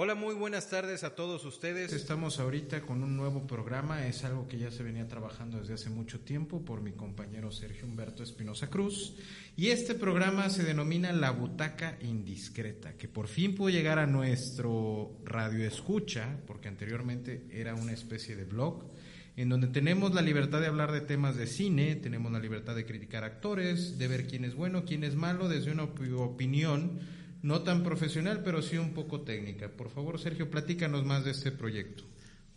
Hola, muy buenas tardes a todos ustedes. Estamos ahorita con un nuevo programa. Es algo que ya se venía trabajando desde hace mucho tiempo por mi compañero Sergio Humberto Espinosa Cruz. Y este programa se denomina La Butaca Indiscreta, que por fin pudo llegar a nuestro radio escucha, porque anteriormente era una especie de blog, en donde tenemos la libertad de hablar de temas de cine, tenemos la libertad de criticar actores, de ver quién es bueno, quién es malo, desde una opinión no tan profesional, pero sí un poco técnica. Por favor, Sergio, platícanos más de este proyecto.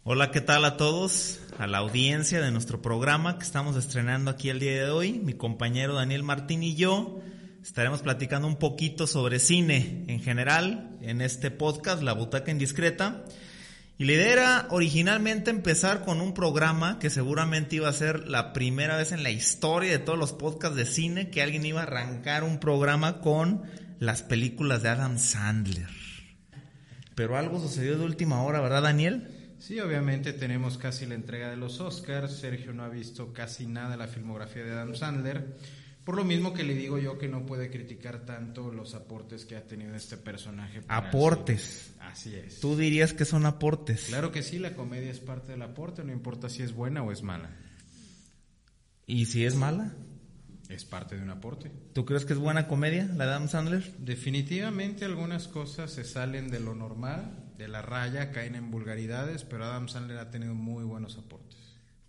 Hola, ¿qué tal a todos? A la audiencia de nuestro programa que estamos estrenando aquí el día de hoy. Mi compañero Daniel Martín y yo estaremos platicando un poquito sobre cine en general en este podcast, La Butaca Indiscreta. Y la idea era originalmente empezar con un programa que seguramente iba a ser la primera vez en la historia de todos los podcasts de cine que alguien iba a arrancar un programa con las películas de Adam Sandler. Pero algo sucedió de última hora, ¿verdad, Daniel? Sí, obviamente tenemos casi la entrega de los Oscars. Sergio no ha visto casi nada de la filmografía de Adam Sandler. Por lo mismo que le digo yo que no puede criticar tanto los aportes que ha tenido este personaje. Aportes. Así es. Tú dirías que son aportes. Claro que sí, la comedia es parte del aporte, no importa si es buena o es mala. ¿Y si es mala? Es parte de un aporte. ¿Tú crees que es buena comedia la de Adam Sandler? Definitivamente algunas cosas se salen de lo normal, de la raya, caen en vulgaridades, pero Adam Sandler ha tenido muy buenos aportes.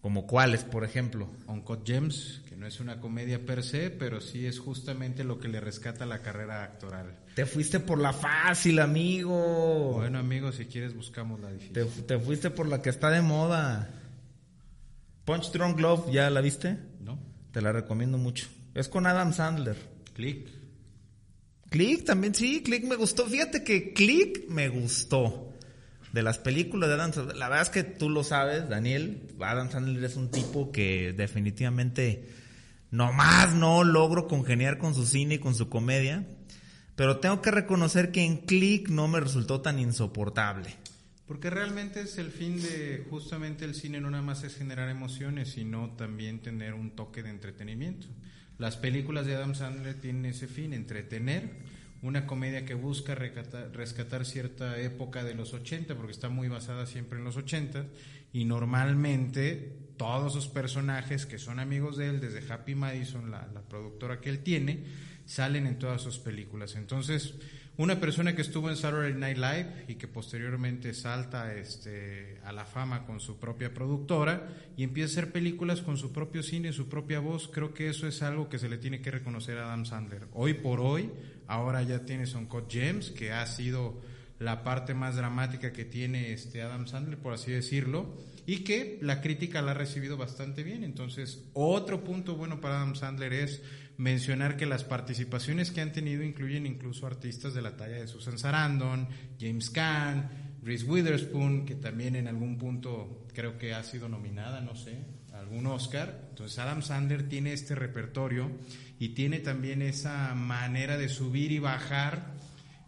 ¿Como cuáles, por ejemplo? Uncut Gems, que no es una comedia per se, pero sí es justamente lo que le rescata la carrera actoral. Te fuiste por la fácil, amigo. Bueno, amigo, si quieres buscamos la difícil. Te, te fuiste por la que está de moda. Punch Drunk Love, ¿ya la viste? No. Te la recomiendo mucho. Es con Adam Sandler. Click. Click también, sí, Click me gustó. Fíjate que Click me gustó. De las películas de Adam Sandler. La verdad es que tú lo sabes, Daniel. Adam Sandler es un tipo que definitivamente nomás no logro congeniar con su cine y con su comedia. Pero tengo que reconocer que en Click no me resultó tan insoportable. Porque realmente es el fin de justamente el cine no nada más es generar emociones, sino también tener un toque de entretenimiento. Las películas de Adam Sandler tienen ese fin, entretener, una comedia que busca rescatar, cierta época de los 80, porque está muy basada siempre en los 80, y normalmente todos sus personajes que son amigos de él, desde Happy Madison, la, la productora que él tiene, salen en todas sus películas. Entonces, una persona que estuvo en Saturday Night Live y que posteriormente salta este, a la fama con su propia productora y empieza a hacer películas con su propio cine, su propia voz, creo que eso es algo que se le tiene que reconocer a Adam Sandler. Hoy por hoy, ahora ya tiene Cut James, que ha sido la parte más dramática que tiene este Adam Sandler, por así decirlo, y que la crítica la ha recibido bastante bien. Entonces, otro punto bueno para Adam Sandler es mencionar que las participaciones que han tenido incluyen incluso artistas de la talla de Susan Sarandon, James Caan, Reese Witherspoon, que también en algún punto creo que ha sido nominada, no sé, algún Oscar. Entonces Adam Sandler tiene este repertorio y tiene también esa manera de subir y bajar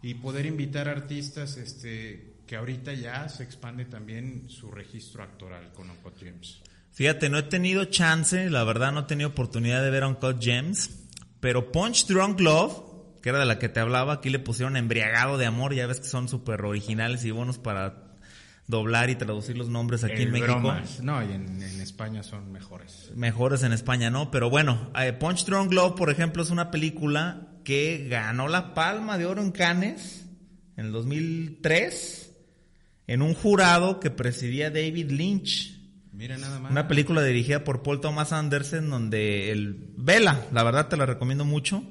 y poder invitar artistas este, que ahorita ya se expande también su registro actoral con Uncut James. Fíjate, no he tenido chance, la verdad no he tenido oportunidad de ver Uncut Gems, pero Punch Drunk Love, que era de la que te hablaba, aquí le pusieron embriagado de amor, ya ves que son súper originales y buenos para doblar y traducir los nombres aquí en México. No, y en, España son mejores. Mejores en España, ¿no? Pero bueno, eh, Punch Drunk Love, por ejemplo, es una película que ganó la Palma de Oro en Cannes en el 2003 en un jurado que presidía David Lynch. Una película dirigida por Paul Thomas Anderson donde el vela, la verdad te la recomiendo mucho.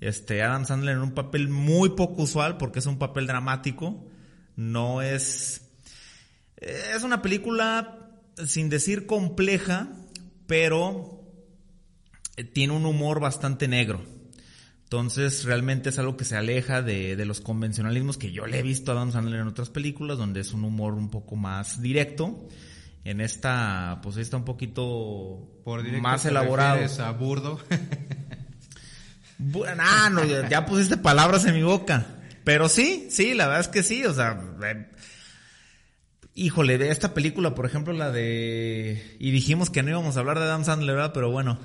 Este Adam Sandler en un papel muy poco usual porque es un papel dramático, no es es una película sin decir compleja, pero tiene un humor bastante negro. Entonces, realmente es algo que se aleja de, de, los convencionalismos que yo le he visto a Adam Sandler en otras películas, donde es un humor un poco más directo. En esta, pues está un poquito Por directo más te elaborado. a burdo. Bu- Ah, no, ya, ya pusiste palabras en mi boca. Pero sí, sí, la verdad es que sí, o sea, eh, híjole, de esta película, por ejemplo, la de... Y dijimos que no íbamos a hablar de Adam Sandler, ¿verdad? Pero bueno,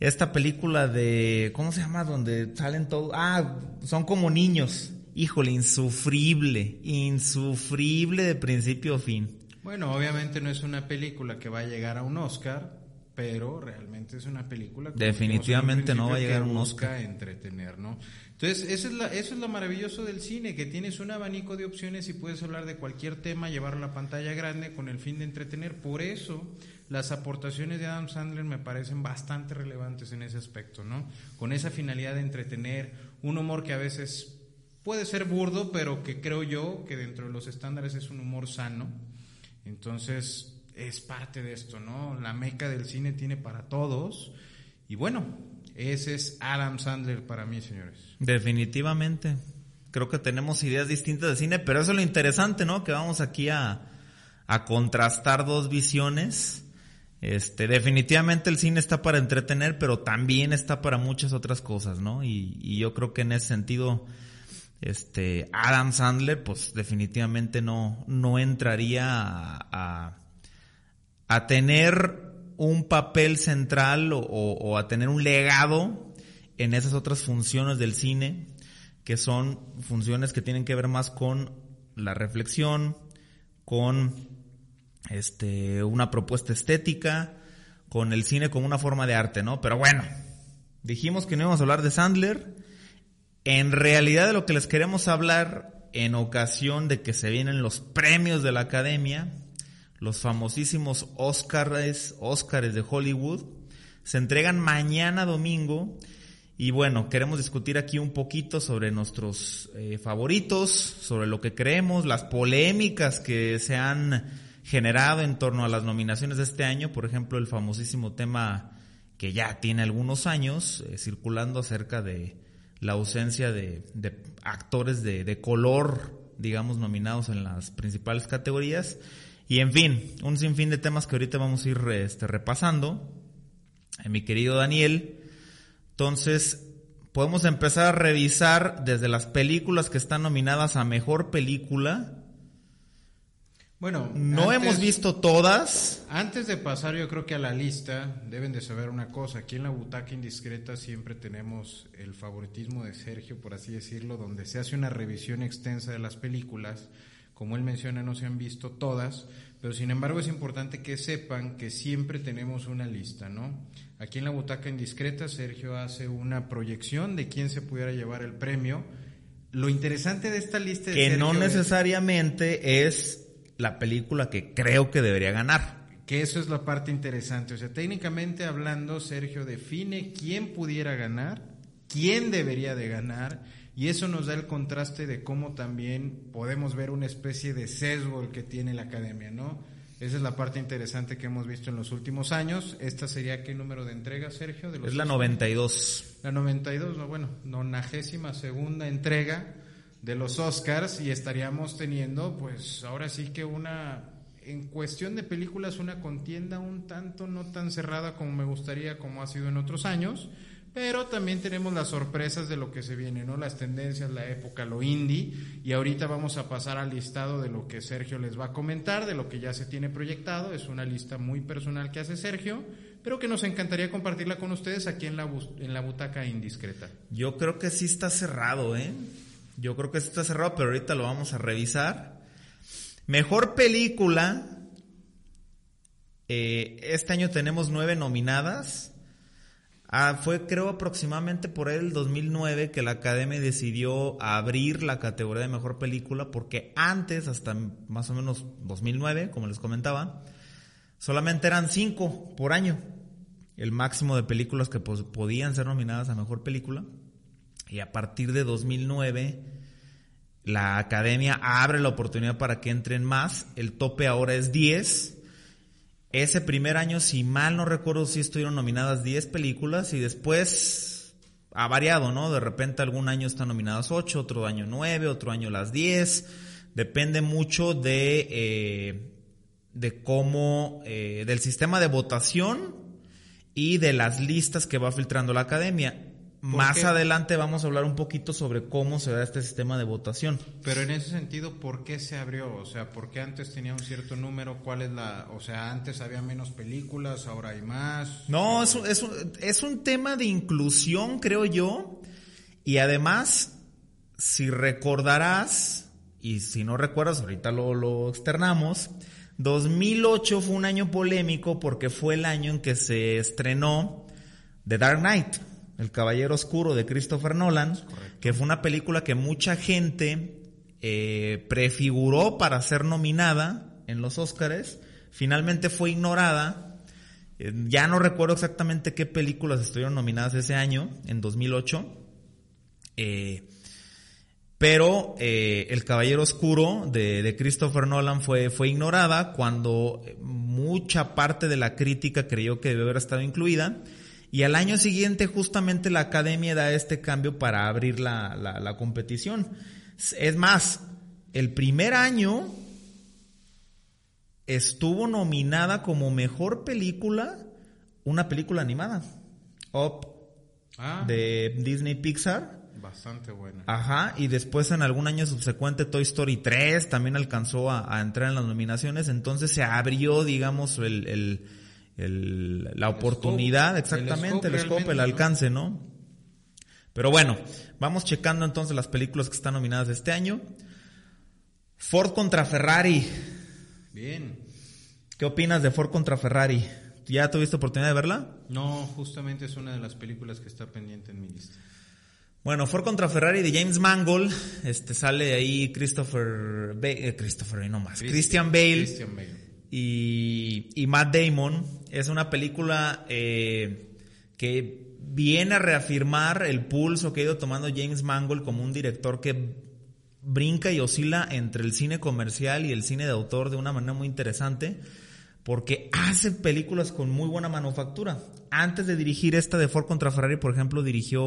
esta película de... ¿Cómo se llama? Donde salen todos... Ah, son como niños. Híjole, insufrible, insufrible de principio a fin. Bueno, obviamente no es una película que va a llegar a un Oscar, pero realmente es una película como Definitivamente no va a llegar a que un Oscar. entretener, ¿no? Entonces, eso es, la, eso es lo maravilloso del cine, que tienes un abanico de opciones y puedes hablar de cualquier tema, llevarlo a la pantalla grande con el fin de entretener. Por eso, las aportaciones de Adam Sandler me parecen bastante relevantes en ese aspecto, ¿no? Con esa finalidad de entretener, un humor que a veces puede ser burdo, pero que creo yo que dentro de los estándares es un humor sano. Entonces, es parte de esto, ¿no? La meca del cine tiene para todos. Y bueno, ese es Adam Sandler para mí, señores. Definitivamente. Creo que tenemos ideas distintas de cine, pero eso es lo interesante, ¿no? Que vamos aquí a, a contrastar dos visiones. Este, definitivamente el cine está para entretener, pero también está para muchas otras cosas, ¿no? Y, y yo creo que en ese sentido, este, Adam Sandler, pues definitivamente no, no entraría a, a, tener un papel central o a tener un legado en esas otras funciones del cine, que son funciones que tienen que ver más con la reflexión, con este, una propuesta estética, con el cine como una forma de arte, ¿no? Pero bueno, dijimos que no íbamos a hablar de Sandler. En realidad de lo que les queremos hablar en ocasión de que se vienen los premios de la academia, los famosísimos Oscars, Oscars de Hollywood, se entregan mañana domingo y bueno, queremos discutir aquí un poquito sobre nuestros eh, favoritos, sobre lo que creemos, las polémicas que se han generado en torno a las nominaciones de este año, por ejemplo, el famosísimo tema que ya tiene algunos años eh, circulando acerca de la ausencia de, actores de, de color, digamos, nominados en las principales categorías. Y en fin, un sinfín de temas que ahorita vamos a ir este, repasando. Eh, mi querido Daniel, entonces podemos empezar a revisar desde las películas que están nominadas a mejor película. Bueno, No antes- hemos visto todas. Antes de pasar yo creo que a la lista, deben de saber una cosa, aquí en la butaca indiscreta siempre tenemos el favoritismo de Sergio, por así decirlo, donde se hace una revisión extensa de las películas, como él menciona no se han visto todas, pero sin embargo es importante que sepan que siempre tenemos una lista, ¿no? Aquí en la butaca indiscreta Sergio hace una proyección de quién se pudiera llevar el premio. Lo interesante de esta lista Que no Sergio es- necesariamente es la película que creo que debería ganar. Que eso es la parte interesante. O sea, técnicamente hablando, Sergio define quién pudiera ganar, quién debería de ganar, y eso nos da el contraste de cómo también podemos ver una especie de sesgo el que tiene la academia, ¿no? Esa es la parte interesante que hemos visto en los últimos años. ¿Esta sería qué número de entrega, Sergio? De los Es la Oscars? 92. La 92, no, bueno, nonagésima segunda entrega de los Oscars y estaríamos teniendo, pues ahora sí que una, en cuestión de películas, una contienda un tanto no tan cerrada como me gustaría, como ha sido en otros años, pero también tenemos las sorpresas de lo que se viene, ¿no? Las tendencias, la época, lo indie, y ahorita vamos a pasar al listado de lo que Sergio les va a comentar, de lo que ya se tiene proyectado, es una lista muy personal que hace Sergio, pero que nos encantaría compartirla con ustedes aquí en la, en la butaca indiscreta. Yo creo que sí está cerrado, ¿eh? Yo creo que sí está cerrado, pero ahorita lo vamos a revisar. Mejor película. Eh, este año tenemos nueve nominadas. Ah, fue creo aproximadamente por el 2009 que la Academia decidió abrir la categoría de mejor película porque antes, hasta más o menos 2009, como les comentaba, solamente eran cinco por año. El máximo de películas que podían ser nominadas a mejor película. Y a partir de 2009, la academia abre la oportunidad para que entren más. El tope ahora es 10. Ese primer año, si mal no recuerdo, sí estuvieron nominadas 10 películas y después ha variado, ¿no? De repente algún año están nominadas 8, otro año 9, otro año las 10. Depende mucho de, eh, de cómo, eh, del sistema de votación y de las listas que va filtrando la academia. Más adelante vamos a hablar un poquito sobre cómo se da este sistema de votación. Pero en ese sentido, ¿por qué se abrió? O sea, ¿por qué antes tenía un cierto número? ¿Cuál es la...? O sea, antes había menos películas, ahora hay más. No, es un, es un, es un tema de inclusión, creo yo. Y además, si recordarás, y si no recuerdas, ahorita lo, lo externamos, 2008 fue un año polémico porque fue el año en que se estrenó The Dark Knight el Caballero Oscuro de Christopher Nolan, que fue una película que mucha gente eh, prefiguró para ser nominada en los Oscars, finalmente fue ignorada. Eh, ya no recuerdo exactamente qué películas estuvieron nominadas ese año, en 2008. Eh, pero El Caballero Oscuro de, de, Christopher Nolan fue, fue ignorada cuando mucha parte de la crítica creyó que debe haber estado incluida. Y al año siguiente justamente la academia da este cambio para abrir la, la, competición. Es más, el primer año estuvo nominada como mejor película una película animada. Up ah. de Disney Pixar. Bastante buena. Ajá, y después en algún año subsecuente Toy Story 3 también alcanzó a, a entrar en las nominaciones, entonces se abrió, digamos, el, el el, la oportunidad, exactamente, el scope, el, alcance, ¿no? Pero bueno, vamos checando entonces las películas que están nominadas de este año. Ford contra Ferrari. Bien. ¿Qué opinas de Ford contra Ferrari? ¿Ya tuviste oportunidad de verla? No, justamente es una de las películas que está pendiente en mi lista. Bueno, Ford contra Ferrari de James Mangold, este sale ahí Christopher, eh, Christopher, no más, Christian Bale. Christian Bale y, Matt Damon. Es una película eh, que viene a reafirmar el pulso que ha ido tomando James Mangold como un director que brinca y oscila entre el cine comercial y el cine de autor de una manera muy interesante porque hace películas con muy buena manufactura. Antes de dirigir esta de Ford contra Ferrari, por ejemplo, dirigió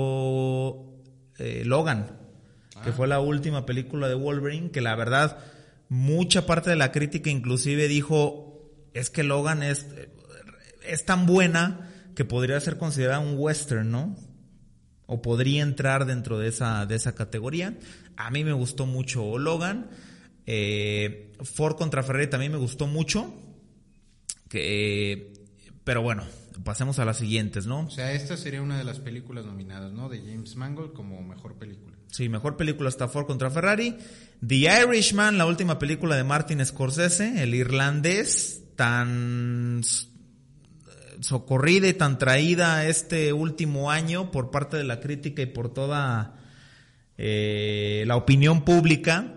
eh, Logan, que ah. fue la última película de Wolverine, que la verdad mucha parte de la crítica inclusive dijo, es que Logan es, es tan buena que podría ser considerada un western, ¿no? O podría entrar dentro de esa, de esa categoría. A mí me gustó mucho Logan. Eh, Ford contra Ferrari también me gustó mucho. Que, pero bueno, pasemos a las siguientes, ¿no? O sea, esta sería una de las películas nominadas, ¿no? De James Mangold como mejor película. Sí, mejor película está Ford contra Ferrari. The Irishman, la última película de Martin Scorsese, el irlandés, tan socorrida y tan traída este último año por parte de la crítica y por toda eh, la opinión pública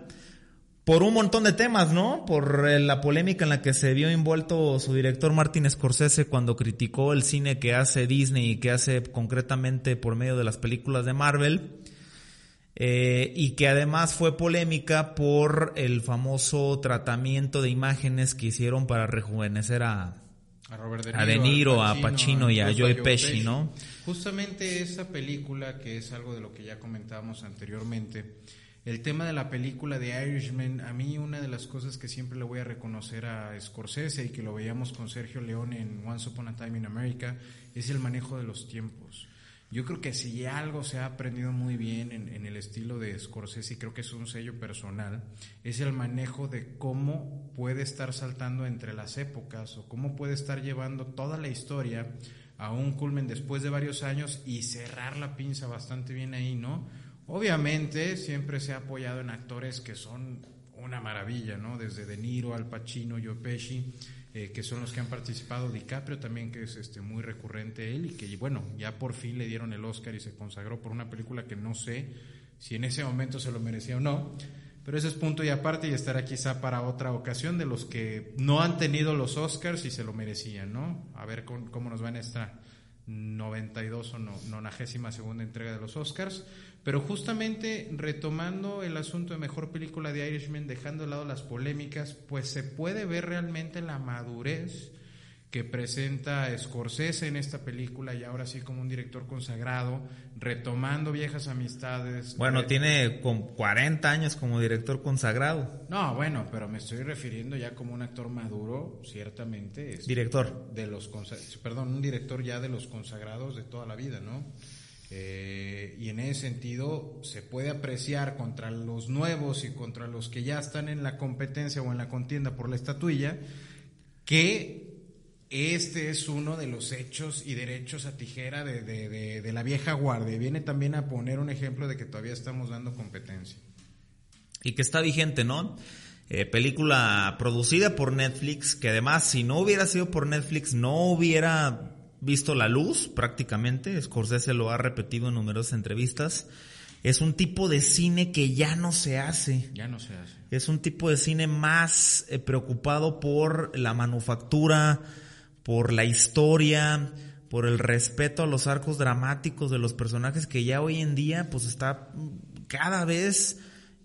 por un montón de temas, ¿no? Por eh, la polémica en la que se vio envuelto su director Martin Scorsese cuando criticó el cine que hace Disney y que hace concretamente por medio de las películas de Marvel. Eh, y que además fue polémica por el famoso tratamiento de imágenes que hicieron para rejuvenecer a, a, de Niro, a, Pacino, y a Joe Pesci, ¿no? Justamente esa película, que es algo de lo que ya comentábamos anteriormente, el tema de la película de Irishman, a mí una de las cosas que siempre le voy a reconocer a Scorsese y que lo veíamos con Sergio Leone en Once Upon a Time in America, es el manejo de los tiempos. Yo creo que si algo se ha aprendido muy bien en, el estilo de Scorsese, y creo que es un sello personal, es el manejo de cómo puede estar saltando entre las épocas o cómo puede estar llevando toda la historia a un culmen después de varios años y cerrar la pinza bastante bien ahí, ¿no? Obviamente siempre se ha apoyado en actores que son una maravilla, ¿no? Desde De Niro, Al Pacino, Joe Pesci eh, que son los que han participado, DiCaprio también, que es este muy recurrente él, y que bueno, ya por fin le dieron el Oscar y se consagró por una película que no sé si en ese momento se lo merecía o no, pero ese es punto y aparte y estará quizá para otra ocasión de los que no han tenido los Oscars y se lo merecían, ¿no? A ver cómo, nos va en esta 92 o no, 92 segunda entrega de los Oscars. Pero justamente retomando el asunto de mejor película de Irishman, dejando de lado las polémicas, pues se puede ver realmente la madurez que presenta Scorsese en esta película y ahora sí como un director consagrado, retomando viejas amistades. Bueno, Eh, tiene con 40 años como director consagrado. No, bueno, pero me estoy refiriendo ya como un actor maduro, ciertamente. este, Director. De los perdón, un director ya de los consagrados de toda la vida, ¿no? Eh, y en ese sentido se puede apreciar contra los nuevos y contra los que ya están en la competencia o en la contienda por la estatuilla que este es uno de los hechos y derechos a tijera de, de- de- la vieja guardia. Viene también a poner un ejemplo de que todavía estamos dando competencia. y que está vigente, ¿no? Eh, película producida por Netflix, que además si no hubiera sido por Netflix no hubiera visto la luz prácticamente, Scorsese lo ha repetido en numerosas entrevistas, es un tipo de cine que ya no se hace, Ya no se hace. es un tipo de cine más eh, preocupado por la manufactura, por la historia, por el respeto a los arcos dramáticos de los personajes que ya hoy en día pues está cada vez,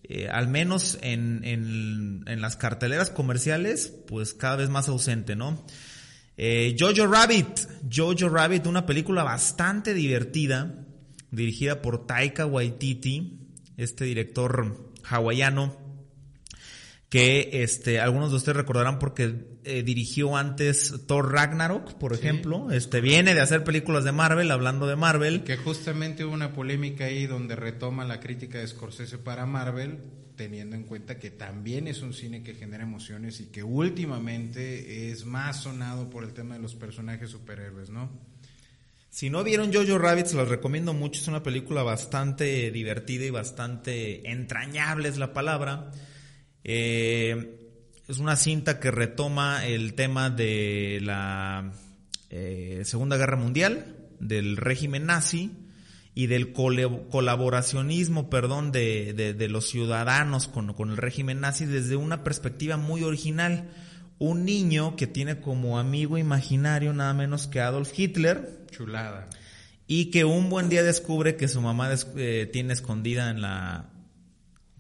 eh, al menos en, en, en las carteleras comerciales, pues cada vez más ausente, ¿no? Eh, Jojo Rabbit, Jojo Rabbit, una película bastante divertida, dirigida por Taika Waititi, este director hawaiano, que este, algunos de ustedes recordarán porque eh, dirigió antes Thor Ragnarok, por ejemplo. Este viene de hacer películas de Marvel, hablando de Marvel. Que justamente hubo una polémica ahí donde retoma la crítica de Scorsese para Marvel, teniendo en cuenta que también es un cine que genera emociones y que últimamente es más sonado por el tema de los personajes superhéroes, ¿no? Si no vieron Jojo Rabbit, se los recomiendo mucho. Es una película bastante divertida y bastante entrañable, es la palabra. Eh, es una cinta que retoma el tema de la eh, Segunda Guerra Mundial, del régimen nazi y del colaboracionismo, perdón, de, de- de los ciudadanos con, con el régimen nazi desde una perspectiva muy original. Un niño que tiene como amigo imaginario nada menos que Adolf Hitler, Chulada. y que un buen día descubre que su mamá eh, tiene escondida en la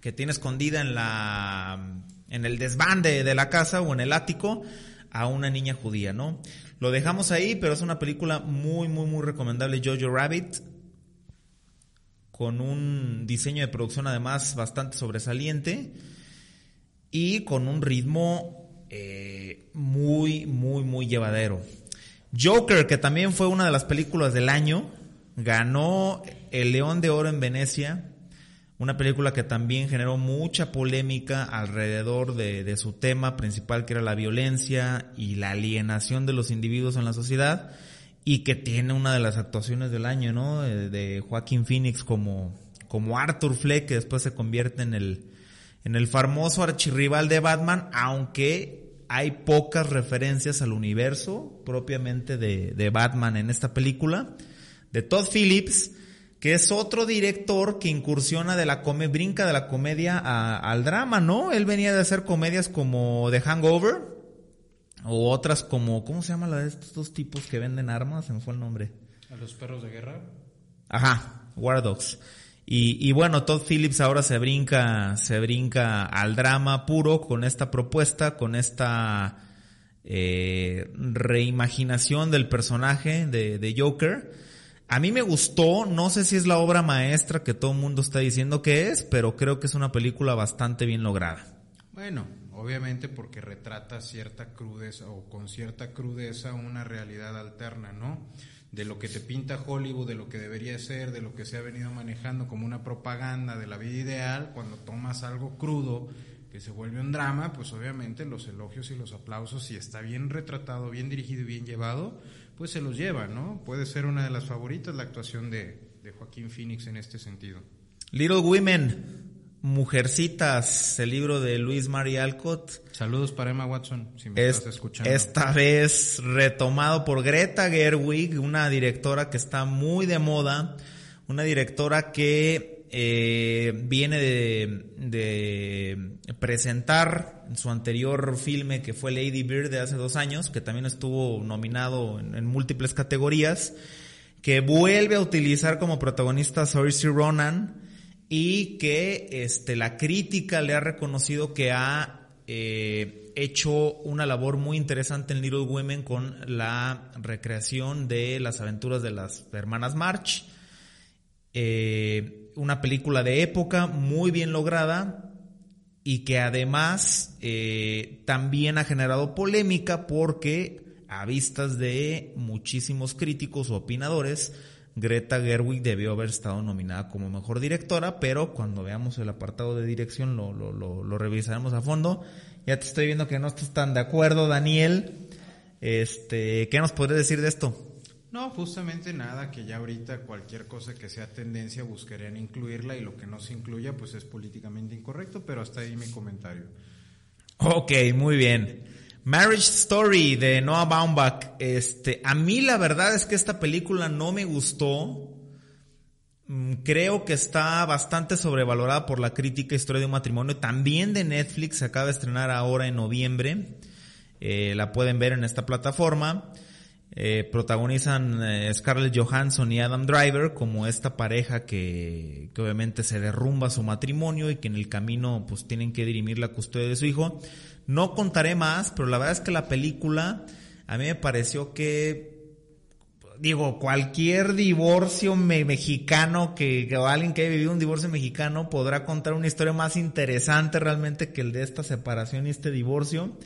que tiene escondida en la en el desván de, de la casa o en el ático a una niña judía, ¿no? Lo dejamos ahí, pero es una película muy muy muy recomendable Jojo Rabbit con un diseño de producción además bastante sobresaliente y con un ritmo eh, muy, muy, muy llevadero. Joker, que también fue una de las películas del año, ganó el León de Oro en Venecia, una película que también generó mucha polémica alrededor de, de su tema principal, que era la violencia y la alienación de los individuos en la sociedad, y que tiene una de las actuaciones del año, ¿no? De, Joaquín Phoenix como, como Arthur Fleck, que después se convierte en el, en el famoso archirrival de Batman, aunque hay pocas referencias al universo propiamente de, de Batman en esta película, de Todd Phillips, que es otro director que incursiona de la come, brinca de la comedia al drama, ¿no? Él venía de hacer comedias como The Hangover, o otras como, ¿cómo se llama la de estos dos tipos que venden armas? Se me fue el nombre. A los perros de guerra. Ajá, War Dogs. Y, y bueno, Todd Phillips ahora se brinca, se brinca al drama puro con esta propuesta, con esta eh, reimaginación del personaje de, de Joker. A mí me gustó, no sé si es la obra maestra que todo el mundo está diciendo que es, pero creo que es una película bastante bien lograda. Bueno, obviamente porque retrata cierta crudeza o con cierta crudeza una realidad alterna, ¿no? De lo que te pinta Hollywood, de lo que debería ser, de lo que se ha venido manejando como una propaganda de la vida ideal, cuando tomas algo crudo que se vuelve un drama, pues obviamente los elogios y los aplausos, si está bien retratado, bien dirigido y bien llevado, pues se los lleva, ¿no? Puede ser una de las favoritas la actuación de, de Joaquín Phoenix en este sentido. Little Women, Mujercitas, el libro de Luis Mari Alcott. Saludos para Emma Watson, si me Es- estás escuchando. esta vez retomado por Greta Gerwig, una directora que está muy de moda, una directora que eh, viene de, de presentar su anterior filme que fue Lady Bird de hace dos años, que también estuvo nominado en, en múltiples categorías, que vuelve a utilizar como protagonista a Saoirse Ronan y que este, la crítica le ha reconocido que ha eh, hecho una labor muy interesante en Little Women con la recreación de las aventuras de las hermanas March. Eh, una película de época muy bien lograda y que además eh, también ha generado polémica porque a vistas de muchísimos críticos o opinadores, Greta Gerwig debió haber estado nominada como mejor directora, pero cuando veamos el apartado de dirección lo, lo, lo, revisaremos a fondo. Ya te estoy viendo que no estás tan de acuerdo, Daniel. Este, ¿qué nos podrías decir de esto? No, justamente nada, que ya ahorita cualquier cosa que sea tendencia buscarían incluirla y lo que no se incluya pues es políticamente incorrecto, pero hasta ahí mi comentario. Ok, muy bien. Marriage Story de Noah Baumbach. Este, a mí la verdad es que esta película no me gustó. Mm, creo que está bastante sobrevalorada por la crítica Historia de un matrimonio. También de Netflix se acaba de estrenar ahora en noviembre. Eh, la pueden ver en esta plataforma. Eh, protagonizan eh, Scarlett Johansson y Adam Driver como esta pareja que, que, obviamente se derrumba su matrimonio y que en el camino pues tienen que dirimir la custodia de su hijo. No contaré más, pero la verdad es que la película a mí me pareció que, digo, cualquier divorcio mexicano que, o alguien que haya vivido un divorcio mexicano podrá contar una historia más interesante realmente que el de esta separación y este divorcio.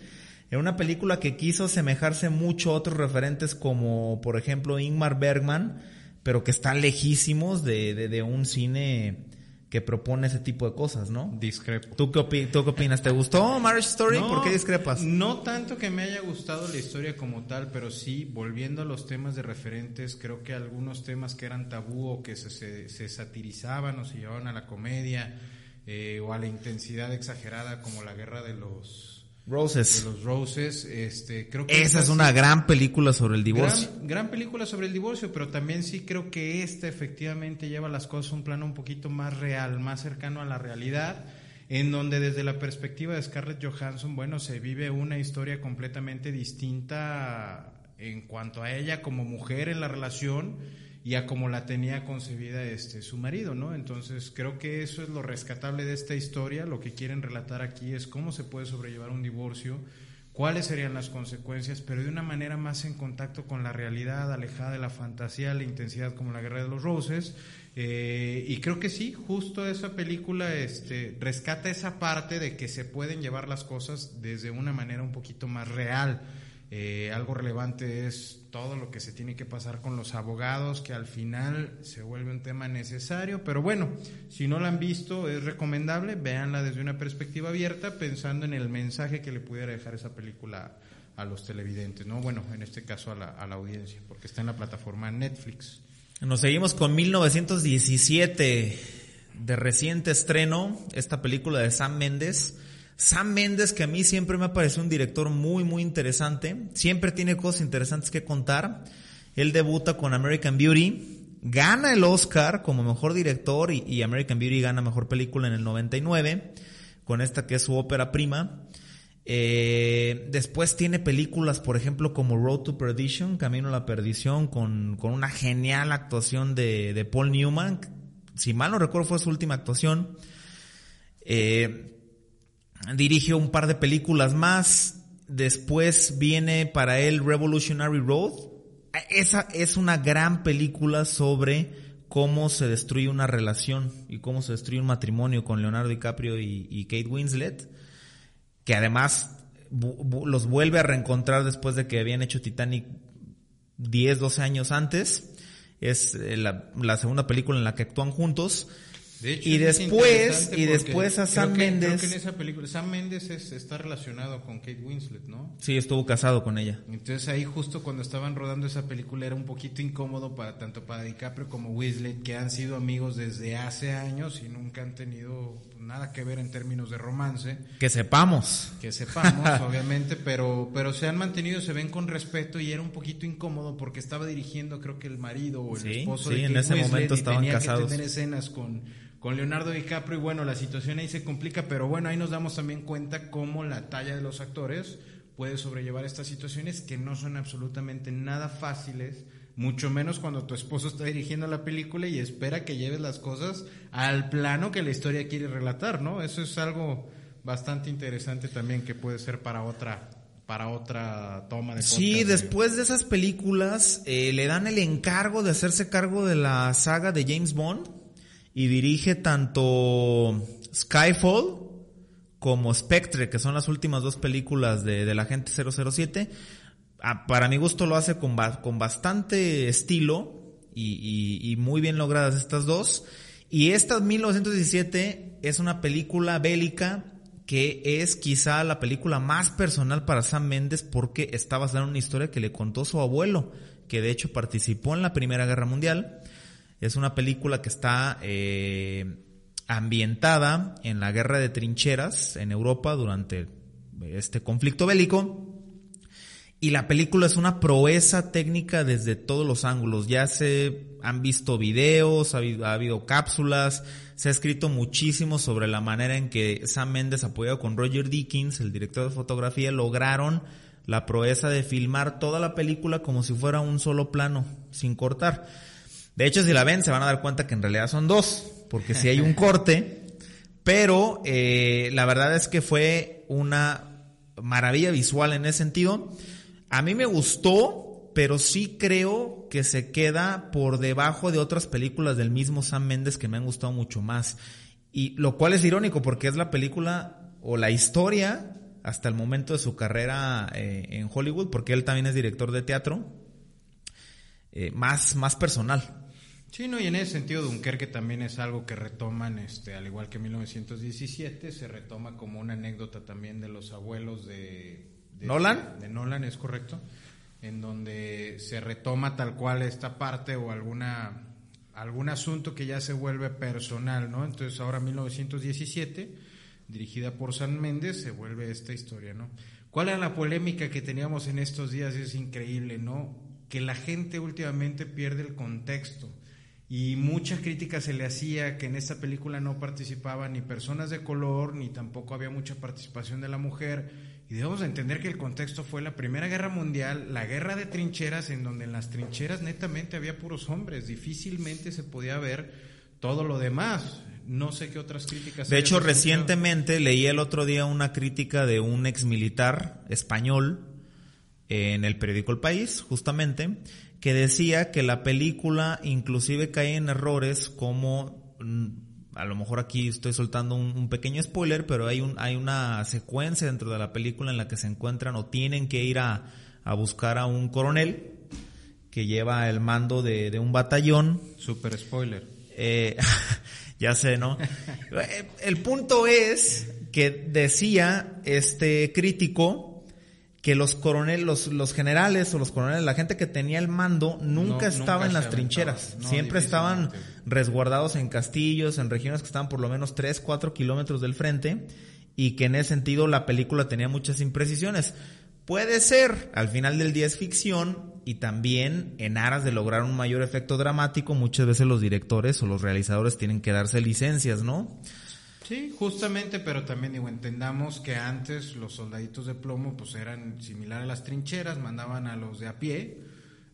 En una película que quiso asemejarse mucho a otros referentes como, por ejemplo, Ingmar Bergman, pero que están lejísimos de, de, de un cine que propone ese tipo de cosas, ¿no? Discrepo. ¿Tú qué, tú qué opinas? ¿Te gustó Marriage Story? ¿Por qué discrepas? No tanto que me haya gustado la historia como tal, pero sí, volviendo a los temas de referentes, creo que algunos temas que eran tabú o que se, se, satirizaban o se llevaban a la comedia eh, o a la intensidad exagerada como la guerra de los Roses. De los Roses, este, creo que esa es una gran película sobre el divorcio. Gran, película sobre el divorcio, pero también sí creo que esta efectivamente lleva las cosas a un plano un poquito más real, más cercano a la realidad, en donde desde la perspectiva de Scarlett Johansson, bueno, se vive una historia completamente distinta en cuanto a ella como mujer en la relación y a como la tenía concebida este su marido, ¿no? Entonces creo que eso es lo rescatable de esta historia. Lo que quieren relatar aquí es cómo se puede sobrellevar un divorcio, cuáles serían las consecuencias, pero de una manera más en contacto con la realidad, alejada de la fantasía, la intensidad como la Guerra de los Roses. Eh, y creo que sí, justo esa película este, rescata esa parte de que se pueden llevar las cosas desde una manera un poquito más real eh, algo relevante es todo lo que se tiene que pasar con los abogados, que al final se vuelve un tema necesario, pero bueno, si no la han visto, es recomendable, véanla desde una perspectiva abierta, pensando en el mensaje que le pudiera dejar esa película a los televidentes, ¿no? Bueno, en este caso a la, a la audiencia, porque está en la plataforma Netflix. Nos seguimos con 1917, de reciente estreno, esta película de Sam Méndez Sam Mendes, que a mí siempre me ha parecido un director muy, muy interesante. Siempre tiene cosas interesantes que contar. Él debuta con American Beauty. Gana el Oscar como mejor director y, American Beauty gana mejor película en el 99 con esta que es su ópera prima. Eh, después tiene películas, por ejemplo, como Road to Perdition, Camino a la Perdición, con, con una genial actuación de, de, Paul Newman. Si mal no recuerdo, fue su última actuación. Eh, dirige un par de películas más. Después viene para él Revolutionary Road. Esa es una gran película sobre cómo se destruye una relación y cómo se destruye un matrimonio con Leonardo DiCaprio y, Kate Winslet, que además los vuelve a reencontrar después de que habían hecho Titanic 10, 12 años antes. Es eh, la segunda película en la que actúan juntos y después, y después a Sam Mendes. Creo que en esa película, Sam Mendes está relacionado con Kate Winslet, ¿no? Sí, estuvo casado con ella. Entonces ahí justo cuando estaban rodando esa película era un poquito incómodo para tanto para DiCaprio como Winslet, que han sido amigos desde hace años y nunca han tenido nada que ver en términos de romance. Que sepamos. Que sepamos, obviamente, pero, pero se han mantenido, se ven con respeto y era un poquito incómodo porque estaba dirigiendo creo que el marido o el esposo de Kate en ese momento estaban tenía casados. que tener escenas con con Leonardo DiCaprio y bueno, la situación ahí se complica, pero bueno, ahí nos damos también cuenta cómo la talla de los actores puede sobrellevar estas situaciones que no son absolutamente nada fáciles, mucho menos cuando tu esposo está dirigiendo la película y espera que lleves las cosas al plano que la historia quiere relatar, ¿no? Eso es algo bastante interesante también que puede ser para otra para otra toma de Sí, podcast, después de esas películas eh, le dan el encargo de hacerse cargo de la saga de James Bond y dirige tanto Skyfall como Spectre, que son las últimas dos películas de, la gente 007. Ah, para mi gusto lo hace con, con bastante estilo y, y- y muy bien logradas estas dos. Y esta 1917 es una película bélica que es quizá la película más personal para Sam Mendes porque está basada en una historia que le contó su abuelo, que de hecho participó en la Primera Guerra Mundial. Es una película que está eh, ambientada en la guerra de trincheras en Europa durante este conflicto bélico. Y la película es una proeza técnica desde todos los ángulos. Ya se han visto videos, ha habido, ha habido cápsulas, se ha escrito muchísimo sobre la manera en que Sam Mendes, apoyado con Roger Dickens, el director de fotografía, lograron la proeza de filmar toda la película como si fuera un solo plano, sin cortar. De hecho, si la ven, se van a dar cuenta que en realidad son dos, porque si hay un corte, pero eh, la verdad es que fue una maravilla visual en ese sentido. A mí me gustó, pero sí creo que se queda por debajo de otras películas del mismo Sam Mendes que me han gustado mucho más. Y lo cual es irónico porque es la película o la historia hasta el momento de su carrera eh, en Hollywood, porque él también es director de teatro, eh, más, más personal. Sí, no, y en ese sentido Dunkerque también es algo que retoman, este, al igual que 1917, se retoma como una anécdota también de los abuelos de... de ¿Nolan? De Nolan, es correcto, en donde se retoma tal cual esta parte o alguna algún asunto que ya se vuelve personal, ¿no? Entonces ahora 1917, dirigida por San Méndez, se vuelve esta historia, ¿no? ¿Cuál era la polémica que teníamos en estos días? Es increíble, ¿no? Que la gente últimamente pierde el contexto y mucha crítica se le hacía que en esta película no participaban ni personas de color, ni tampoco había mucha participación de la mujer. Y debemos de entender que el contexto fue la Primera Guerra Mundial, la guerra de trincheras, en donde en las trincheras netamente había puros hombres, difícilmente se podía ver todo lo demás. No sé qué otras críticas. De hecho, escuchado. recientemente leí el otro día una crítica de un ex militar español en el periódico El País, justamente, que decía que la película inclusive cae en errores como mm, a lo mejor aquí estoy soltando un, un pequeño spoiler, pero hay un hay una secuencia dentro de la película en la que se encuentran o tienen que ir a, a buscar a un coronel que lleva el mando de, de un batallón Super spoiler. eh, ya sé, ¿no? Eh, El punto es que decía este crítico que los coroneles, los, los generales o los coroneles, la gente que tenía el mando, nunca No, estaba nunca en las trincheras. No, Siempre estaban resguardados en castillos, en regiones que estaban por lo menos 3, 4 kilómetros del frente y que en ese sentido la película tenía muchas imprecisiones. Puede ser, al final del día es ficción y también en aras de lograr un mayor efecto dramático, muchas veces los directores o los realizadores tienen que darse licencias, ¿no? Sí, justamente, pero también digo, entendamos que antes los soldaditos de plomo pues eran similar a las trincheras, mandaban a los de a pie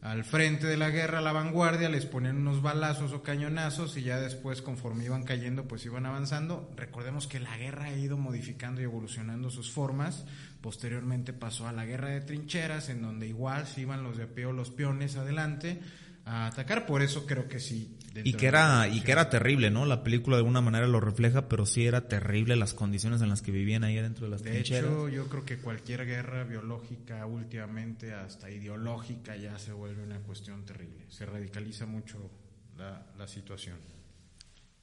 al frente de la guerra, a la vanguardia, les ponían unos balazos o cañonazos y ya después conforme iban cayendo pues iban avanzando. Recordemos que la guerra ha ido modificando y evolucionando sus formas. Posteriormente pasó a la guerra de trincheras en donde igual se iban los de a pie o los peones adelante a atacar, por eso creo que sí. Y que de era, y que era terrible, ¿no? La película de alguna manera lo refleja, pero sí era terrible las condiciones en las que vivían ahí dentro de las De trincheras. hecho, yo creo que cualquier guerra biológica últimamente, hasta ideológica, ya se vuelve una cuestión terrible. Se radicaliza mucho la, la situación.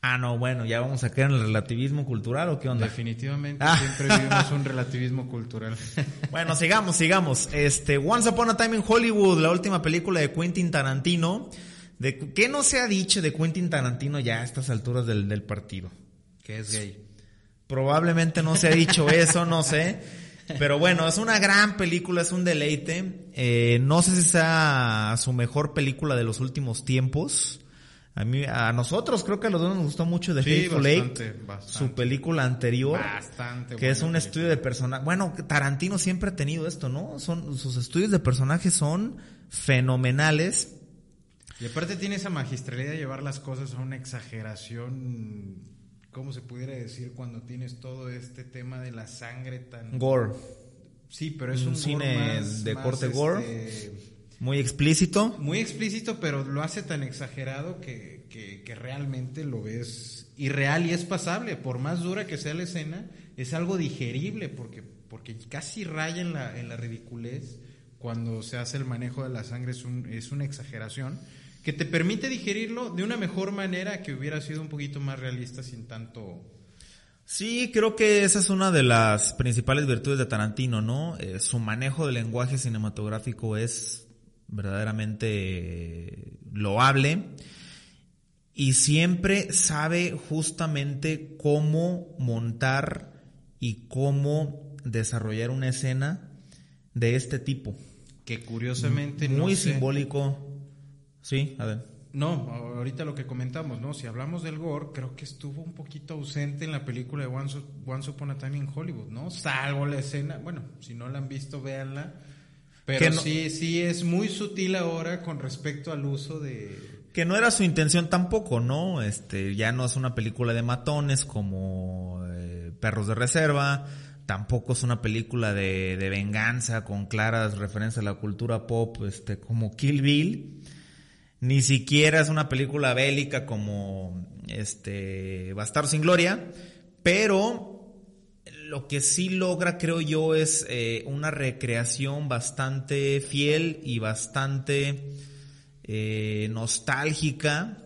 Ah, no, bueno, ya vamos a caer en el relativismo cultural o qué onda. Definitivamente Ah. siempre vivimos un relativismo cultural. Bueno, sigamos, sigamos. Este, Once Upon a Time in Hollywood, la última película de Quentin Tarantino. De, ¿Qué no se ha dicho de Quentin Tarantino ya a estas alturas del, del partido? que es gay. Probablemente no se ha dicho eso, no sé. Pero bueno, es una gran película, es un deleite. Eh, no sé si sea su mejor película de los últimos tiempos. A mí, a nosotros creo que a los dos nos gustó mucho The Sí, Hateful bastante, Eight, bastante. su película anterior. Bastante Que es un película. estudio de personajes. Bueno, Tarantino siempre ha tenido esto, ¿no? Son, sus estudios de personajes son fenomenales. Y aparte tiene esa magistralidad de llevar las cosas a una exageración ¿cómo se pudiera decir cuando tienes todo este tema de la sangre tan... Gore. Sí, pero es un, cine más- de más, corte gore. Muy explícito. muy explícito, pero lo hace tan exagerado que, que- que realmente lo ves irreal y es pasable. Por más dura que sea la escena, es algo digerible porque, porque casi raya en la, en la ridiculez cuando se hace el manejo de la sangre. Es, un- es una exageración que te permite digerirlo de una mejor manera que hubiera sido un poquito más realista sin tanto... Sí, creo que esa es una de las principales virtudes de Tarantino, ¿no? Eh, su manejo del lenguaje cinematográfico es verdaderamente loable y siempre sabe justamente cómo montar y cómo desarrollar una escena de este tipo. Que curiosamente... no Muy sé- simbólico. Sí, a ver. No, ahorita lo que comentamos, ¿no? Si hablamos del gore, creo que estuvo un poquito ausente en la película de Once, Once Upon a Time in Hollywood, ¿no? Salvo la escena, bueno, si no la han visto, véanla. Pero no- sí, sí es muy sutil ahora con respecto al uso de... Que no era su intención tampoco, ¿no? Este, ya no es una película de matones como eh, Perros de Reserva, tampoco es una película de, de venganza con claras referencias a la cultura pop, este, como Kill Bill. Ni siquiera es una película bélica como este Bastardo sin Gloria, pero lo que sí logra, creo yo, es eh, una recreación bastante fiel y bastante eh, nostálgica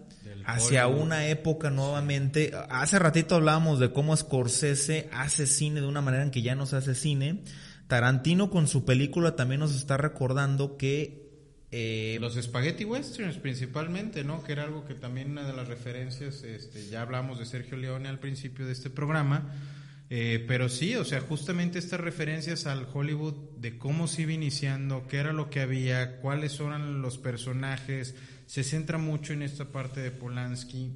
hacia una época nuevamente. Hace ratito hablábamos de cómo Scorsese hace cine de una manera en que ya no se hace cine. Tarantino con su película también nos está recordando que eh, Los spaghetti westerns principalmente, ¿no? Que era algo que también una de las referencias, este, ya hablamos de Sergio Leone al principio de este programa, eh, pero sí, o sea, justamente estas referencias al Hollywood de cómo se iba iniciando, qué era lo que había, cuáles eran los personajes, se centra mucho en esta parte de Polanski.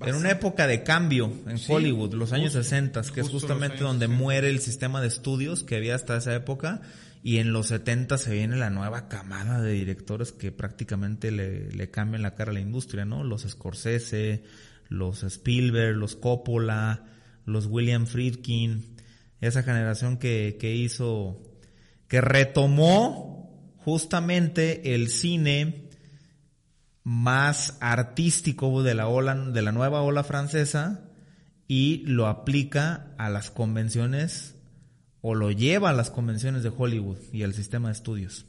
En una época de cambio en Sí, Hollywood, los años justo, 60, que es justamente donde 60. muere el sistema de estudios que había hasta esa época, y en los 70 se viene la nueva camada de directores que prácticamente le, le cambian la cara a la industria, ¿no? Los Scorsese, los Spielberg, los Coppola, los William Friedkin, esa generación que, que hizo, que retomó justamente el cine más artístico de la ola, de la nueva ola francesa y lo aplica a las convenciones o lo lleva a las convenciones de Hollywood y al sistema de estudios.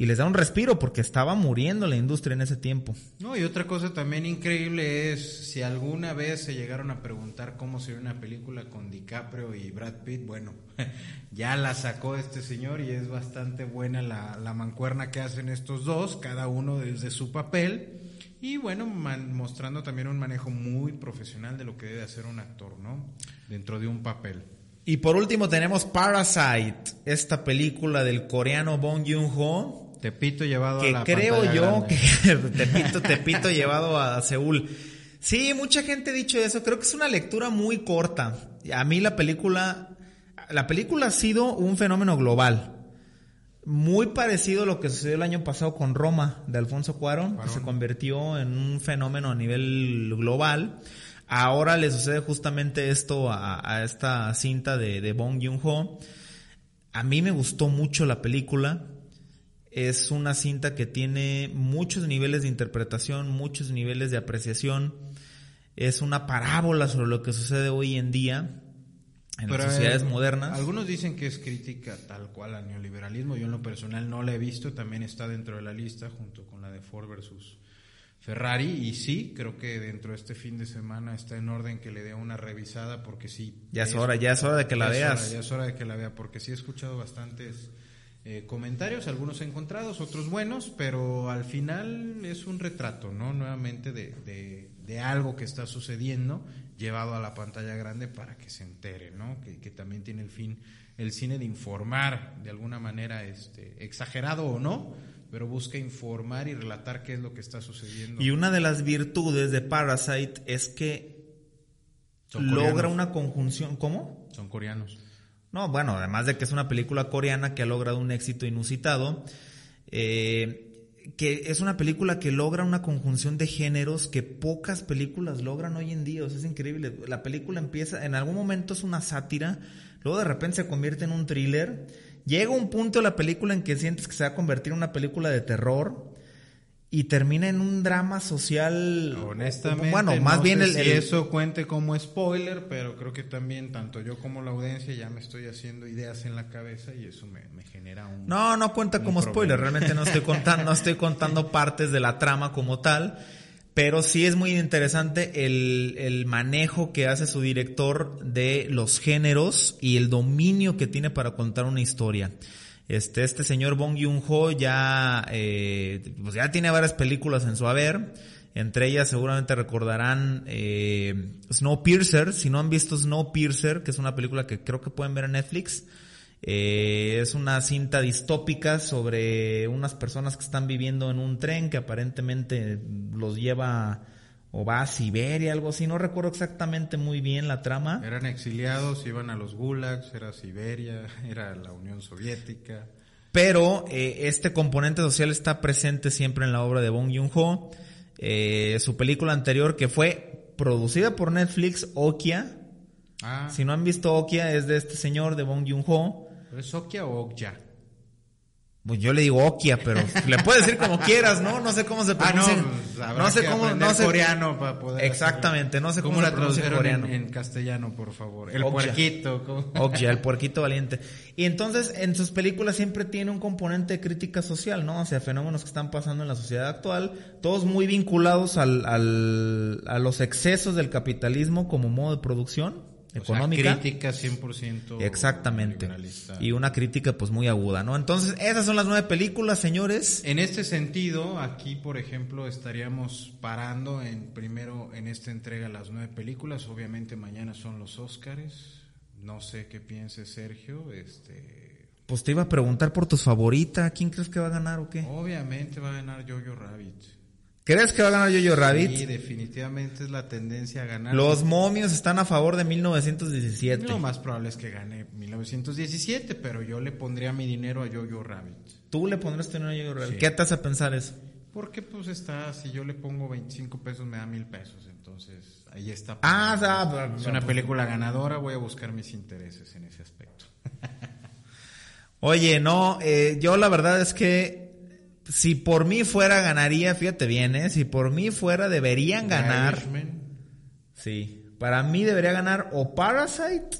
Y les da un respiro porque estaba muriendo la industria en ese tiempo. No, y otra cosa también increíble es si alguna vez se llegaron a preguntar cómo sería una película con DiCaprio y Brad Pitt, bueno, ya la sacó este señor y es bastante buena la, la mancuerna que hacen estos dos, cada uno desde su papel. Y bueno, man- mostrando también un manejo muy profesional de lo que debe hacer un actor, ¿no? Dentro de un papel. Y por último tenemos Parasite, esta película del coreano Bong Joon-ho, Tepito llevado a que la creo yo grande. que Tepito, Tepito llevado a Seúl. Sí, mucha gente ha dicho eso. Creo que es una lectura muy corta. A mí la película, la película ha sido un fenómeno global. Muy parecido a lo que sucedió el año pasado con Roma de Alfonso Cuarón, que se convirtió en un fenómeno a nivel global. Ahora le sucede justamente esto a, a esta cinta de, de Bong Joon-ho. A mí me gustó mucho la película. Es una cinta que tiene muchos niveles de interpretación, muchos niveles de apreciación. Es una parábola sobre lo que sucede hoy en día en Pero, las sociedades eh, modernas. Algunos dicen que es crítica tal cual al neoliberalismo. Yo en lo personal no la he visto. También está dentro de la lista junto con la de Ford versus Ferrari. Y sí, creo que dentro de este fin de semana está en orden que le dé una revisada porque sí. Ya es hora, ya es hora de que la es hora, veas. ya es hora de que la vea porque sí he escuchado bastantes eh, comentarios, algunos encontrados, otros buenos, pero al final es un retrato, ¿no? Nuevamente de, de, de algo que está sucediendo llevado a la pantalla grande para que se entere, ¿no? Que, que también tiene el fin el cine de informar de alguna manera, este, exagerado o no, pero busca informar y relatar qué es lo que está sucediendo. Y una de las virtudes de Parasite es que logra una conjunción. ¿Cómo? Son coreanos. No, bueno, además de que es una película coreana que ha logrado un éxito inusitado, eh, que es una película que logra una conjunción de géneros que pocas películas logran hoy en día. O sea, es increíble. La película empieza, en algún momento es una sátira, luego de repente se convierte en un thriller. Llega un punto de la película en que sientes que se va a convertir en una película de terror y termina en un drama social. Honestamente, bueno, más bien el, eso cuente como spoiler, pero creo que también tanto yo como la audiencia ya me estoy haciendo ideas en la cabeza y eso me, genera un. No, no cuenta como spoiler. Realmente no estoy contando, no estoy contando partes de la trama como tal. Pero sí es muy interesante el, el manejo que hace su director de los géneros y el dominio que tiene para contar una historia. Este, este señor Bong Joon-ho ya, eh, pues ya tiene varias películas en su haber. Entre ellas seguramente recordarán eh, Snowpiercer. Si no han visto Snowpiercer, que es una película que creo que pueden ver en Netflix, eh, es una cinta distópica sobre unas personas que están viviendo en un tren que aparentemente los lleva o va a Siberia, algo así, no recuerdo exactamente muy bien la trama. Eran exiliados, iban a los gulags, era Siberia, era la Unión Soviética. Pero eh, este componente social está presente siempre en la obra de Bong Joon-ho. Eh, su película anterior que fue producida por Netflix, Okia. Ah. Si no han visto Okia, es de este señor de Bong Joon-ho. ¿Es Okia o Okja? Pues yo le digo Okia, pero le puedes decir como quieras, ¿no? No sé cómo se pronuncia. Ah, no, no sé cómo, no sé coreano para poder. Exactamente, no sé cómo, se pronuncia en coreano. En, castellano, por favor. El puerquito. Okia, el puerquito valiente. Y entonces en sus películas siempre tiene un componente de crítica social, ¿no? O sea, fenómenos que están pasando en la sociedad actual, todos muy vinculados al, al, a los excesos del capitalismo como modo de producción económica. crítica 100%. Exactamente. Y una crítica pues muy aguda, ¿no? Entonces, esas son las nueve películas, señores. En este sentido, aquí, por ejemplo, estaríamos parando en primero en esta entrega las nueve películas. Obviamente mañana son los Óscares. No sé qué piense Sergio, este... Pues te iba a preguntar por tus favoritas, ¿quién crees que va a ganar o qué? Obviamente va a ganar Jojo Rabbit. ¿Crees que va a ganar Jojo Rabbit? Sí, definitivamente es la tendencia a ganar. Los momios están a favor de 1917. Lo más probable es que gane 1917, pero yo le pondría mi dinero a Jojo Rabbit. ¿Tú le pondrás tu dinero a Jojo Rabbit? ¿Qué te hace pensar eso? Porque pues está, si yo le pongo 25 pesos me da mil pesos, entonces ahí está. Ah, es una película ganadora, voy a buscar mis intereses en ese aspecto. Oye, no, eh, yo la verdad es que si por mí fuera ganaría, fíjate bien, ¿eh? si por mí fuera deberían ganar. Sí, para mí debería ganar o Parasite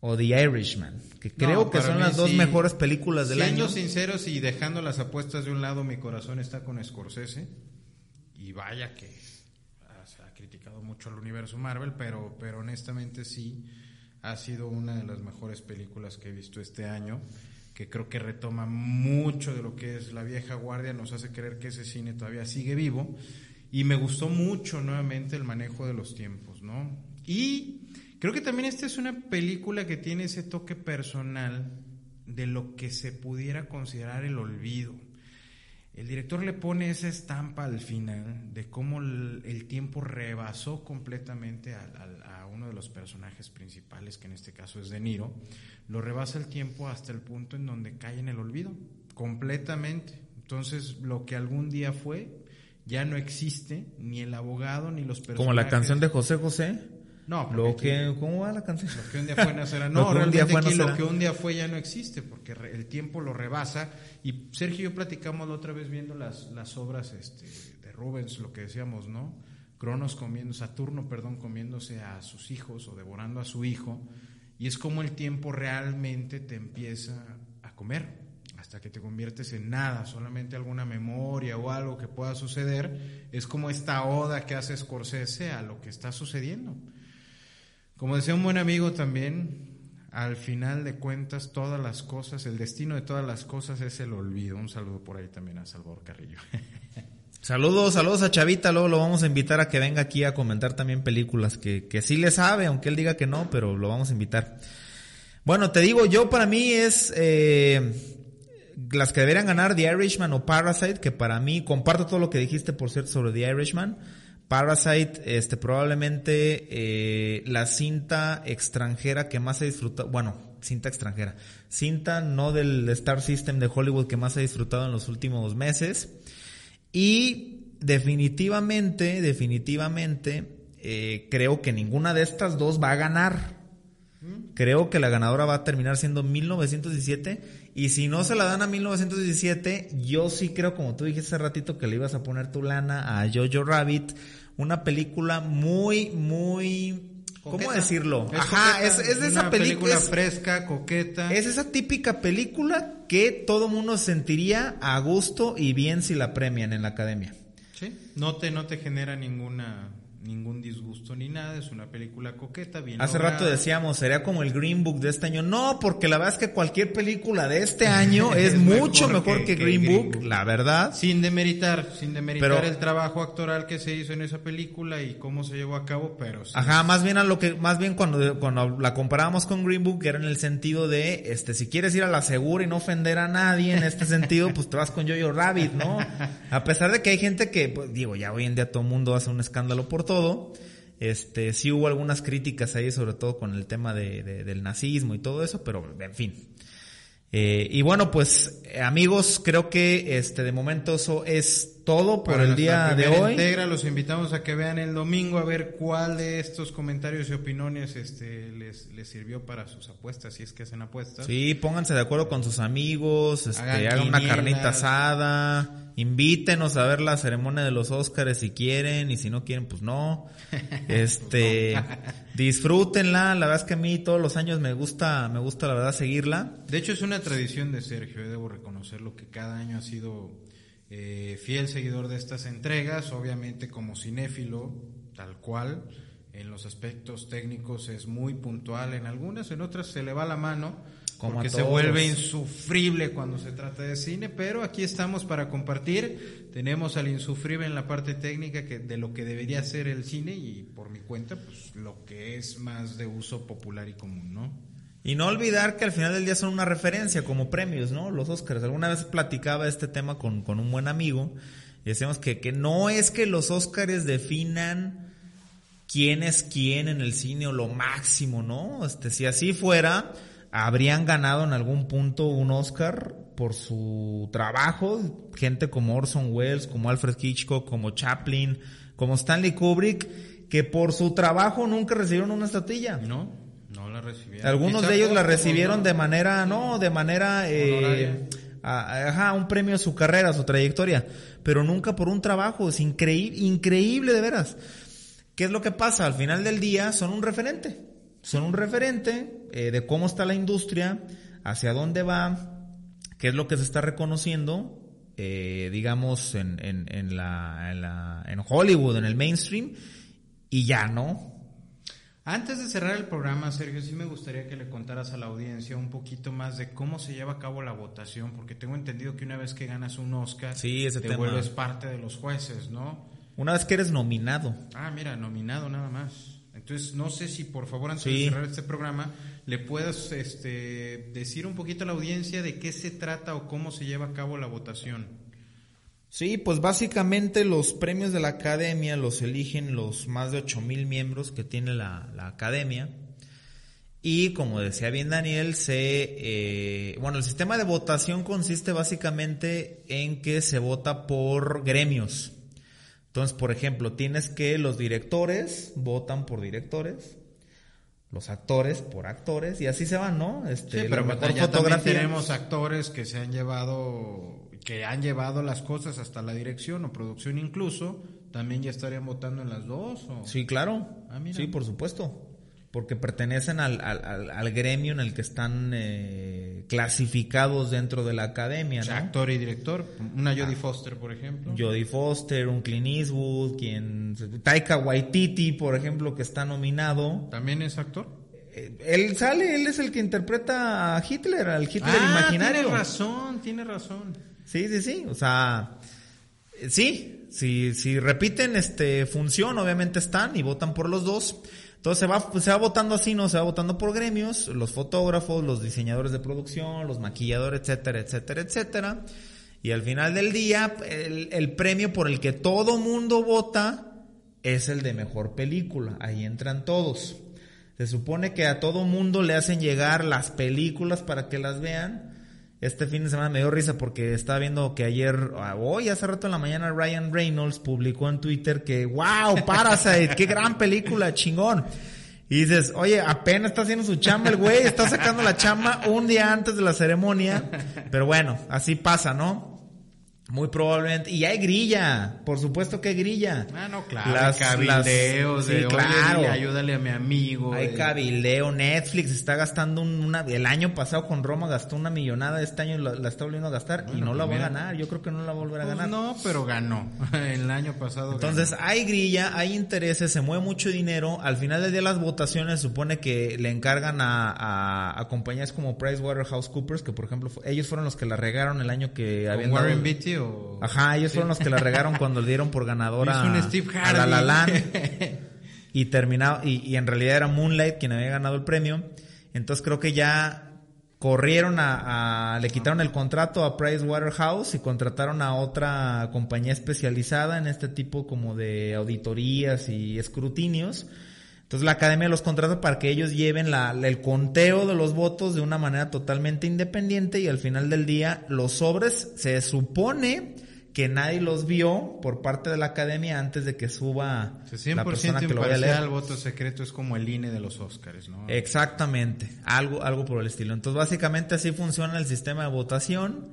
o The Irishman, que creo que son las dos mejores películas del año. Siendo sinceros y dejando las apuestas de un lado, mi corazón está con Scorsese y vaya que se ha criticado mucho al universo Marvel, pero pero honestamente sí ha sido una de las mejores películas que he visto este año que creo que retoma mucho de lo que es la vieja guardia, nos hace creer que ese cine todavía sigue vivo. Y me gustó mucho nuevamente el manejo de los tiempos, ¿no? Y creo que también esta es una película que tiene ese toque personal de lo que se pudiera considerar el olvido. El director le pone esa estampa al final de cómo el, tiempo rebasó completamente a, a, uno de los personajes principales, que en este caso es De Niro, lo rebasa el tiempo hasta el punto en donde cae en el olvido, completamente. Entonces, lo que algún día fue, ya no existe, ni el abogado, ni los personajes. Como la canción de José José. No, lo que, ¿cómo va la canción? Lo que un día fue no será. No, realmente aquí lo que un día fue ya no existe, porque el tiempo lo rebasa. Y Sergio y yo platicamos la otra vez viendo las, las obras este, de Rubens, lo que decíamos, ¿no? Cronos comiendo, Saturno, perdón, comiéndose a sus hijos o devorando a su hijo y es como el tiempo realmente te empieza a comer, hasta que te conviertes en nada, solamente alguna memoria o algo que pueda suceder. Es como esta oda que hace Scorsese a lo que está sucediendo. Como decía un buen amigo también, al final de cuentas todas las cosas, el destino de todas las cosas es el olvido. Un saludo por ahí también a Salvador Carrillo. Saludos, saludos a Chavita, luego lo vamos a invitar a que venga aquí a comentar también películas que, que sí le sabe, aunque él diga que no, pero lo vamos a invitar. Bueno, te digo, yo para mí es eh, las que deberían ganar The Irishman o Parasite, que para mí, comparto todo lo que dijiste, por cierto, sobre The Irishman. Parasite, este, probablemente eh, la cinta extranjera que más he disfrutado, bueno, cinta extranjera. Cinta no del Star System de Hollywood que más he disfrutado en los últimos meses. Y definitivamente, definitivamente, eh, creo que ninguna de estas dos va a ganar. Creo que la ganadora va a terminar siendo 1917. Y si no se la dan a 1917, yo sí creo, como tú dijiste hace ratito, que le ibas a poner tu lana a Jojo Rabbit. Una película muy, muy ¿Cómo decirlo? Ajá, es, es, de esa película, fresca, coqueta. Es esa típica película que todo mundo sentiría a gusto y bien si la premian en la academia. Sí, no te, no te genera ninguna ningún disgusto ni nada, es una película coqueta, bien Hace rato decíamos, sería como el Green Book de este año. No, porque la verdad es que cualquier película de este año es, mucho mejor, que, Green, Book, la verdad. Sin demeritar, sin demeritar el trabajo actoral que se hizo en esa película y cómo se llevó a cabo, pero Ajá, más bien a lo que más bien cuando cuando la comparábamos con Green Book era en el sentido de este si quieres ir a la segura y no ofender a nadie en este sentido, pues te vas con Jojo Rabbit, ¿no? A pesar de que hay gente que pues, digo, ya hoy en día todo el mundo hace un escándalo por todo este, sí hubo algunas críticas ahí, sobre todo con el tema de, del nazismo y todo eso, pero en fin. Eh, y bueno, pues amigos, creo que este de momento eso es todo por el día de hoy. Integra, los invitamos a que vean el domingo a ver cuál de estos comentarios y opiniones este, les, les sirvió para sus apuestas, si es que hacen apuestas. Sí, pónganse de acuerdo con sus amigos, este, hagan, una carnita asada, invítenos a ver la ceremonia de los Óscares si quieren y si no quieren, pues no. Este, disfrútenla, la verdad es que a mí todos los años me gusta, me gusta la verdad seguirla. De hecho es una tradición de Sergio, eh, debo reconocerlo que cada año ha sido eh, fiel seguidor de estas entregas, obviamente como cinéfilo, tal cual, en los aspectos técnicos es muy puntual en algunas, en otras se le va la mano, como porque se vuelve insufrible cuando se trata de cine, pero aquí estamos para compartir, tenemos al insufrible en la parte técnica que de lo que debería ser el cine y por mi cuenta, pues lo que es más de uso popular y común, ¿no? Y no olvidar que al final del día son una referencia como premios, ¿no? Los Oscars. Alguna vez platicaba este tema con, un buen amigo y decíamos que, que no es que los Oscars definan quién es quién en el cine o lo máximo, ¿no? Este, si así fuera, habrían ganado en algún punto un Oscar por su trabajo, gente como Orson Welles, como Alfred Hitchcock, como Chaplin, como Stanley Kubrick, que por su trabajo nunca recibieron una estatilla. No. No la recibieron. Algunos de ellos la recibieron de manera, no, de manera, eh, ajá, un premio a su carrera, a su trayectoria, pero nunca por un trabajo. Es increíble, increíble de veras. ¿Qué es lo que pasa? Al final del día son un referente. Son un referente eh, de cómo está la industria, hacia dónde va, qué es lo que se está reconociendo, eh, digamos, en, en, en, la, en, la, en Hollywood, en el mainstream, y ya, ¿no? Antes de cerrar el programa, Sergio, sí me gustaría que le contaras a la audiencia un poquito más de cómo se lleva a cabo la votación, porque tengo entendido que una vez que ganas un Oscar, te vuelves parte de los jueces, ¿no? Una vez que eres nominado. Ah, mira, nominado nada más. Entonces, no sé si por favor, antes de cerrar este programa, le puedas este, decir un poquito a la audiencia de qué se trata o cómo se lleva a cabo la votación. Sí, pues básicamente los premios de la academia los eligen los más de mil miembros que tiene la, academia. Y como decía bien Daniel, se, eh, bueno, el sistema de votación consiste básicamente en que se vota por gremios. Entonces, por ejemplo, tienes que los directores votan por directores, los actores por actores y así se van, ¿no? Este, sí, pero mejor ya fotografía. tenemos actores que se han llevado que han llevado las cosas hasta la dirección o producción incluso, también ya estarían votando en las dos. ¿o? Sí, claro. Ah, sí, por supuesto. Porque pertenecen al, al, al, gremio en el que están eh, clasificados dentro de la academia. ¿no? actor y director. Una Jodie ah. Foster, por ejemplo. Jodie Foster, un Clint Eastwood, quien. Taika Waititi, por ejemplo, que está nominado. ¿También es actor? Eh, él sale, él es el que interpreta a Hitler, al Hitler ah, imaginario. Tiene razón, tiene razón. Sí, sí, sí. O sea, sí, si, si repiten este función, obviamente están y votan por los dos. Entonces se va, se va votando así, ¿no? Se va votando por gremios, los fotógrafos, los diseñadores de producción, los maquilladores, etcétera, etcétera, etcétera. Y al final del día, el, el premio por el que todo mundo vota es el de mejor película. Ahí entran todos. Se supone que a todo mundo le hacen llegar las películas para que las vean. Este fin de semana me dio risa porque estaba viendo que ayer, ah, hoy hace rato en la mañana, Ryan Reynolds publicó en Twitter que, wow, Parasite, qué gran película, chingón. Y dices, oye, apenas está haciendo su chamba el güey, está sacando la chamba un día antes de la ceremonia. Pero bueno, así pasa, ¿no? Muy probablemente. Y hay grilla. Por supuesto que hay grilla. Ah, no, claro. Las, cabildeos de, claro. ayúdale a mi amigo. Hay cabildeo. Netflix está gastando una... El año pasado con Roma gastó una millonada. Este año la, está volviendo a gastar y no la va a ganar. Yo creo que no la va a volver a pues ganar. No, pero ganó. El año pasado Entonces hay grilla, hay intereses, se mueve mucho dinero. Al final del día las votaciones supone que le encargan a, a, compañías como PricewaterhouseCoopers, que por ejemplo ellos fueron los que la regaron el año que habían Warren Ajá, ellos fueron los que la regaron cuando le dieron por ganadora a La La Land. y terminado, y, en realidad era Moonlight quien había ganado el premio. Entonces creo que ya corrieron a, le quitaron el contrato a Price Waterhouse y contrataron a otra compañía especializada en este tipo como de auditorías y escrutinios entonces la academia los contrata para que ellos lleven la, el conteo de los votos de una manera totalmente independiente y al final del día los sobres se supone que nadie los vio por parte de la academia antes de que suba la persona que lo vaya a leer. El voto secreto es como el INE de los Óscares, ¿no? Exactamente, algo, algo por el estilo. Entonces básicamente así funciona el sistema de votación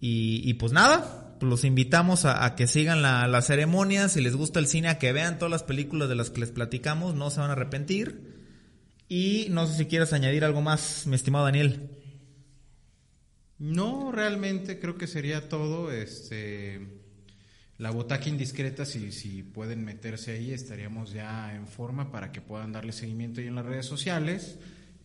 y, y pues nada, los invitamos a, que sigan la, ceremonia, si les gusta el cine, a que vean todas las películas de las que les platicamos, no se van a arrepentir. Y no sé si quieres añadir algo más, mi estimado Daniel. No, realmente creo que sería todo. Este, la botaca indiscreta, si, si pueden meterse ahí, estaríamos ya en forma para que puedan darle seguimiento ahí en las redes sociales.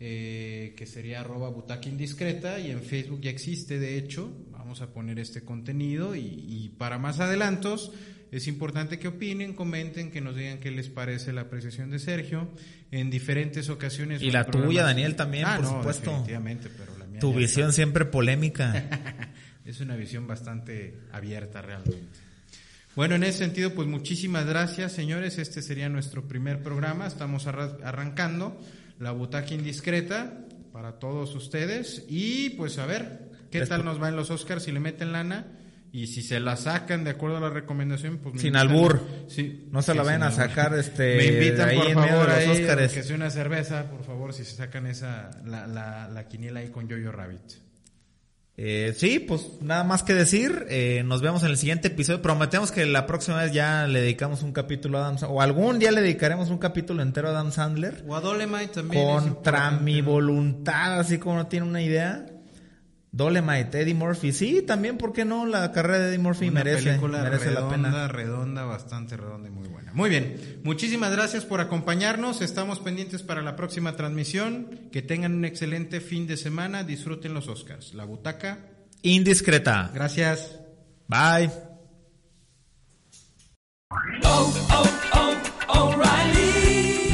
Eh, que sería arroba butaca indiscreta y en Facebook ya existe de hecho, vamos a poner este contenido y, para más adelantos es importante que opinen, comenten, que nos digan qué les parece la apreciación de Sergio en diferentes ocasiones. Y la tuya, Daniel, también, ah, por supuesto. Definitivamente, pero la mía Tu visión siempre polémica. es una visión bastante abierta realmente. Bueno, en ese sentido, pues muchísimas gracias, señores. Este sería nuestro primer programa. Estamos arrancando la butaca indiscreta para todos ustedes. Y pues a ver, ¿qué tal nos va en los Oscars si le meten lana? Y si se la sacan de acuerdo a la recomendación, pues... Sin albur. Sí, no se la vayan a sacar este, me invitan, ahí por en favor, medio de los Oscars. Que sea una cerveza, por favor, si se sacan esa, la, la, la quiniela ahí con Yoyo Rabbit. Eh, sí, pues nada más que decir. Eh, nos vemos en el siguiente episodio. Prometemos que la próxima vez ya le dedicamos un capítulo a Adam Sandler. O algún día le dedicaremos un capítulo entero a Adam Sandler. O a Dolemite también. Contra mi voluntad, así como no tiene una idea. Dolemite, Eddie Murphy. Sí, también, ¿por qué no? La carrera de Eddie Murphy merece, merece la pena. redonda, bastante redonda y muy buena. Muy bien. Muchísimas gracias por acompañarnos. Estamos pendientes para la próxima transmisión. Que tengan un excelente fin de semana. Disfruten los Oscars. La butaca. Indiscreta. Gracias. Bye. Oh,